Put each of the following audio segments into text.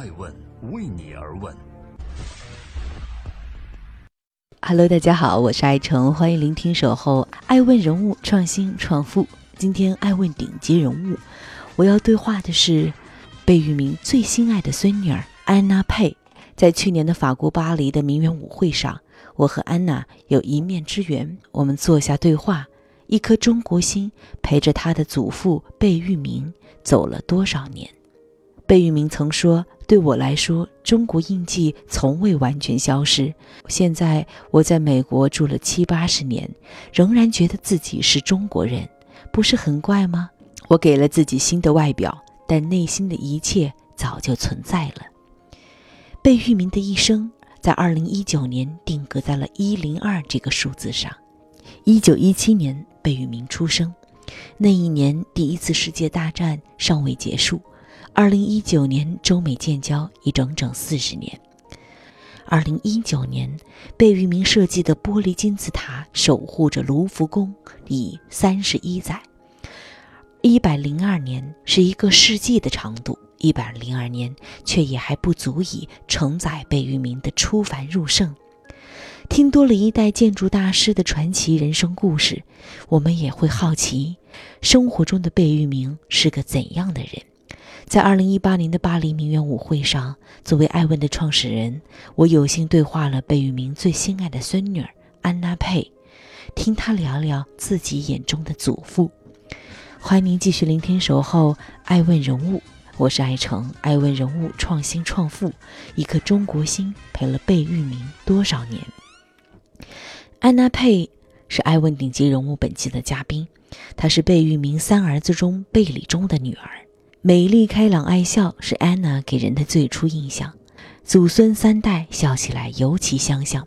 爱问为你而问。Hello，大家好，我是爱成，欢迎聆听守候爱问人物创新创富。今天爱问顶级人物，我要对话的是贝聿铭最心爱的孙女儿安娜佩。在去年的法国巴黎的名媛舞会上，我和安娜有一面之缘，我们坐下对话。一颗中国心陪着他的祖父贝聿铭走了多少年？贝聿铭曾说：“对我来说，中国印记从未完全消失。现在我在美国住了七八十年，仍然觉得自己是中国人，不是很怪吗？我给了自己新的外表，但内心的一切早就存在了。”贝聿铭的一生在二零一九年定格在了一零二这个数字上。一九一七年，贝聿铭出生。那一年，第一次世界大战尚未结束。二零一九年，中美建交已整整四十年。二零一九年，贝聿铭设计的玻璃金字塔守护着卢浮宫已三十一载。一百零二年是一个世纪的长度，一百零二年却也还不足以承载贝聿铭的出凡入圣。听多了一代建筑大师的传奇人生故事，我们也会好奇，生活中的贝聿铭是个怎样的人？在二零一八年的巴黎名媛舞会上，作为艾问的创始人，我有幸对话了贝聿铭最心爱的孙女儿安娜佩，听她聊聊自己眼中的祖父。欢迎您继续聆听《守候爱问人物》，我是爱成，爱问人物创新创富，一颗中国心陪了贝聿铭多少年？安娜佩是爱问顶级人物本期的嘉宾，她是贝聿铭三儿子中贝理中的女儿，美丽开朗爱笑是安娜给人的最初印象。祖孙三代笑起来尤其相像。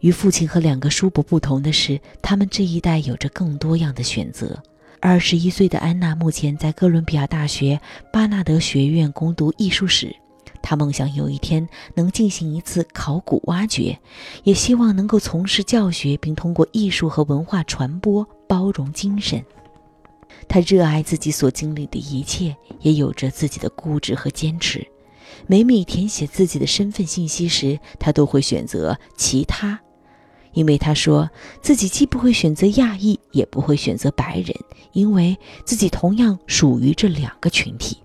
与父亲和两个叔伯不同的是，他们这一代有着更多样的选择。二十一岁的安娜目前在哥伦比亚大学巴纳德学院攻读艺术史。她梦想有一天能进行一次考古挖掘，也希望能够从事教学，并通过艺术和文化传播包容精神。他热爱自己所经历的一切，也有着自己的固执和坚持。每每填写自己的身份信息时，他都会选择其他，因为他说自己既不会选择亚裔，也不会选择白人，因为自己同样属于这两个群体。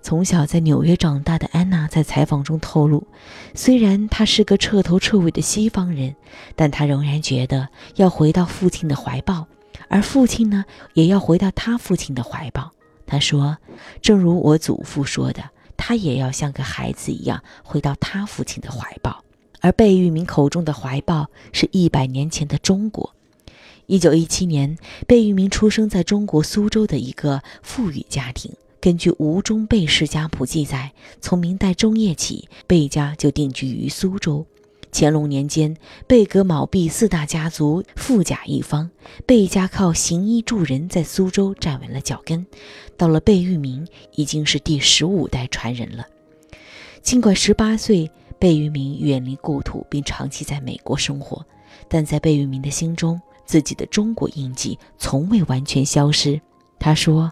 从小在纽约长大的安娜在采访中透露，虽然她是个彻头彻尾的西方人，但她仍然觉得要回到父亲的怀抱，而父亲呢，也要回到他父亲的怀抱。他说：“正如我祖父说的，他也要像个孩子一样回到他父亲的怀抱。”而贝聿铭口中的怀抱是一百年前的中国。一九一七年，贝聿铭出生在中国苏州的一个富裕家庭。根据吴中贝氏家谱记载，从明代中叶起，贝家就定居于苏州。乾隆年间，贝格卯弼四大家族富甲一方，贝家靠行医助人在苏州站稳了脚跟。到了贝聿铭，已经是第十五代传人了。尽管十八岁，贝聿铭远离故土，并长期在美国生活，但在贝聿铭的心中，自己的中国印记从未完全消失。他说。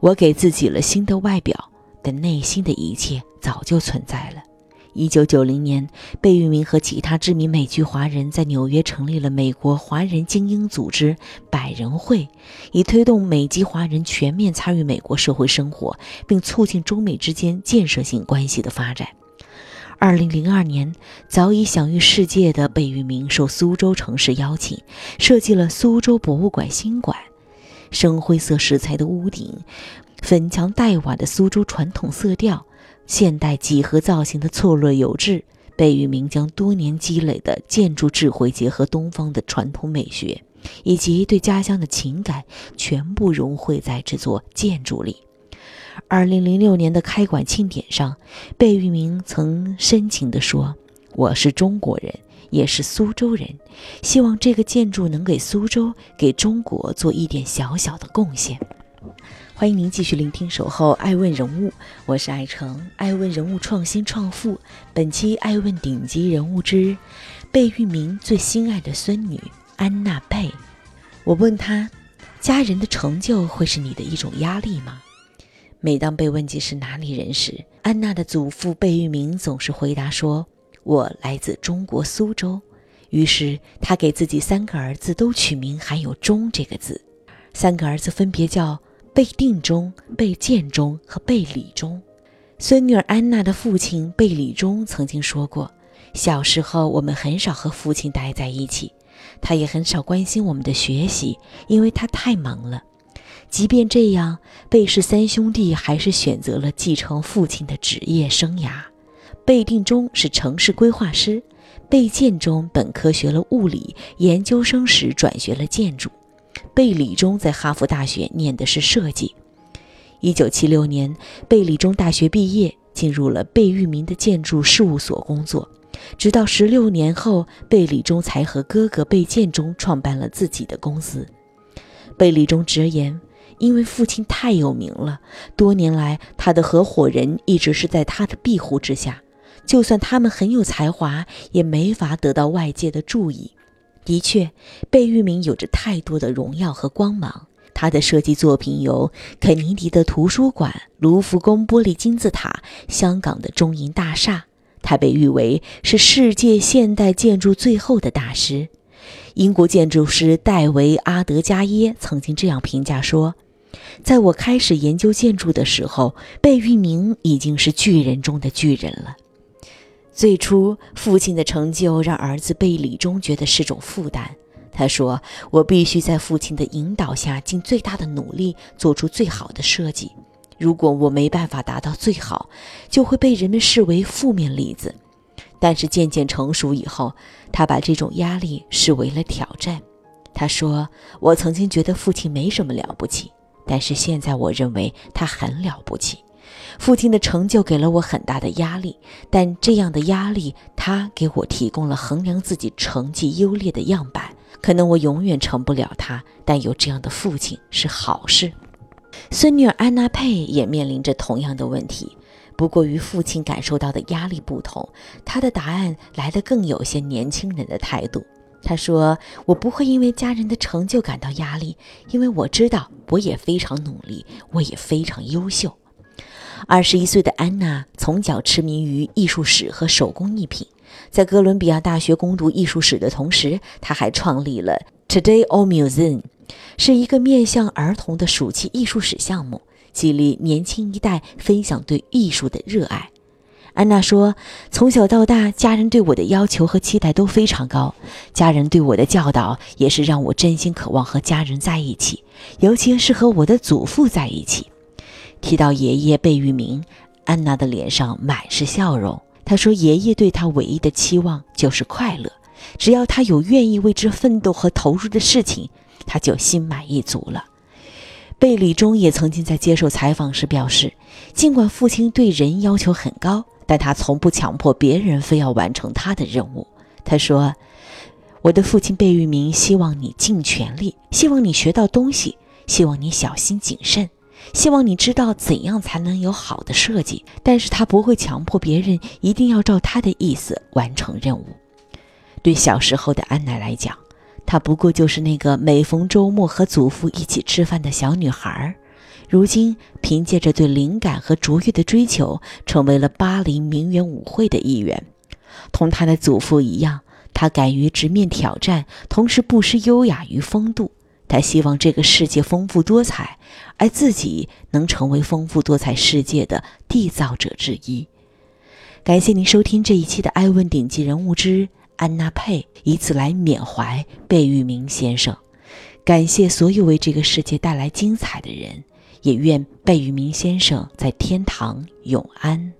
我给自己了新的外表，但内心的一切早就存在了。一九九零年，贝聿铭和其他知名美籍华人在纽约成立了美国华人精英组织百人会，以推动美籍华人全面参与美国社会生活，并促进中美之间建设性关系的发展。二零零二年，早已享誉世界的贝聿铭受苏州城市邀请，设计了苏州博物馆新馆。深灰色石材的屋顶，粉墙黛瓦的苏州传统色调，现代几何造型的错落有致。贝聿铭将多年积累的建筑智慧结合东方的传统美学，以及对家乡的情感，全部融汇在这座建筑里。二零零六年的开馆庆典上，贝聿铭曾深情地说：“我是中国人。”也是苏州人，希望这个建筑能给苏州、给中国做一点小小的贡献。欢迎您继续聆听《守候爱问人物》，我是爱成，爱问人物创新创富。本期爱问顶级人物之贝聿铭最心爱的孙女安娜贝。我问他，家人的成就会是你的一种压力吗？每当被问及是哪里人时，安娜的祖父贝聿铭总是回答说：“我来自中国苏州。”于是他给自己三个儿子都取名含有“忠”这个字，三个儿子分别叫贝定中、贝建中和贝理中。孙女儿安娜的父亲贝理中曾经说过：“小时候我们很少和父亲待在一起，他也很少关心我们的学习，因为他太忙了。即便这样，贝氏三兄弟还是选择了继承父亲的职业生涯。贝定中是城市规划师，贝建中本科学了物理，研究生时转学了建筑，贝理中在哈佛大学念的是设计。”一九七六年，贝理中大学毕业，进入了贝聿铭的建筑事务所工作。直到十六年后，贝理中才和哥哥贝建中创办了自己的公司。贝理中直言，因为父亲太有名了，多年来他的合伙人一直是在他的庇护之下，就算他们很有才华，也没法得到外界的注意。的确，贝聿铭有着太多的荣耀和光芒。他的设计作品有肯尼迪的图书馆、卢浮宫玻璃金字塔、香港的中银大厦。他被誉为是世界现代建筑最后的大师。英国建筑师戴维·阿德加耶曾经这样评价说：“在我开始研究建筑的时候，贝聿铭已经是巨人中的巨人了。”最初，父亲的成就让儿子贝里中觉得是种负担。他说：“我必须在父亲的引导下，尽最大的努力做出最好的设计。如果我没办法达到最好，就会被人们视为负面例子。但是渐渐成熟以后，他把这种压力视为了挑战。他说：‘我曾经觉得父亲没什么了不起，但是现在我认为他很了不起。父亲的成就给了我很大的压力，但这样的压力，他给我提供了衡量自己成绩优劣的样板。’”可能我永远成不了他，但有这样的父亲是好事。孙女儿安娜佩也面临着同样的问题，不过与父亲感受到的压力不同，她的答案来得更有些年轻人的态度。她说：“我不会因为家人的成就感到压力，因为我知道我也非常努力，我也非常优秀。”二十一岁的安娜从小痴迷于艺术史和手工艺品。在哥伦比亚大学攻读艺术史的同时，她还创立了 Today All Museum，是一个面向儿童的暑期艺术史项目，激励年轻一代分享对艺术的热爱。安娜说：“从小到大，家人对我的要求和期待都非常高，家人对我的教导也是让我真心渴望和家人在一起，尤其是和我的祖父在一起。”提到爷爷贝聿铭，安娜的脸上满是笑容。她说：“爷爷对她唯一的期望就是快乐，只要他有愿意为之奋斗和投入的事情，他就心满意足了。”贝理中也曾经在接受采访时表示，尽管父亲对人要求很高，但他从不强迫别人非要完成他的任务。他说：“我的父亲贝聿铭希望你尽全力，希望你学到东西，希望你小心谨慎。”希望你知道怎样才能有好的设计，但是他不会强迫别人一定要照他的意思完成任务。对小时候的安娜来讲，她不过就是那个每逢周末和祖父一起吃饭的小女孩。如今，凭借着对灵感和卓越的追求，成为了巴黎名媛舞会的一员。同她的祖父一样，她敢于直面挑战，同时不失优雅与风度。他希望这个世界丰富多彩，而自己能成为丰富多彩世界的缔造者之一。感谢您收听这一期的《爱问顶级人物之安娜佩》，以此来缅怀贝聿铭先生。感谢所有为这个世界带来精彩的人，也愿贝聿铭先生在天堂永安。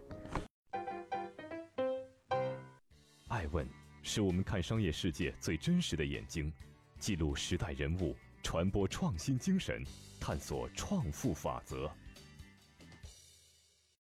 爱问是我们看商业世界最真实的眼睛，记录时代人物。传播创新精神，探索创富法则。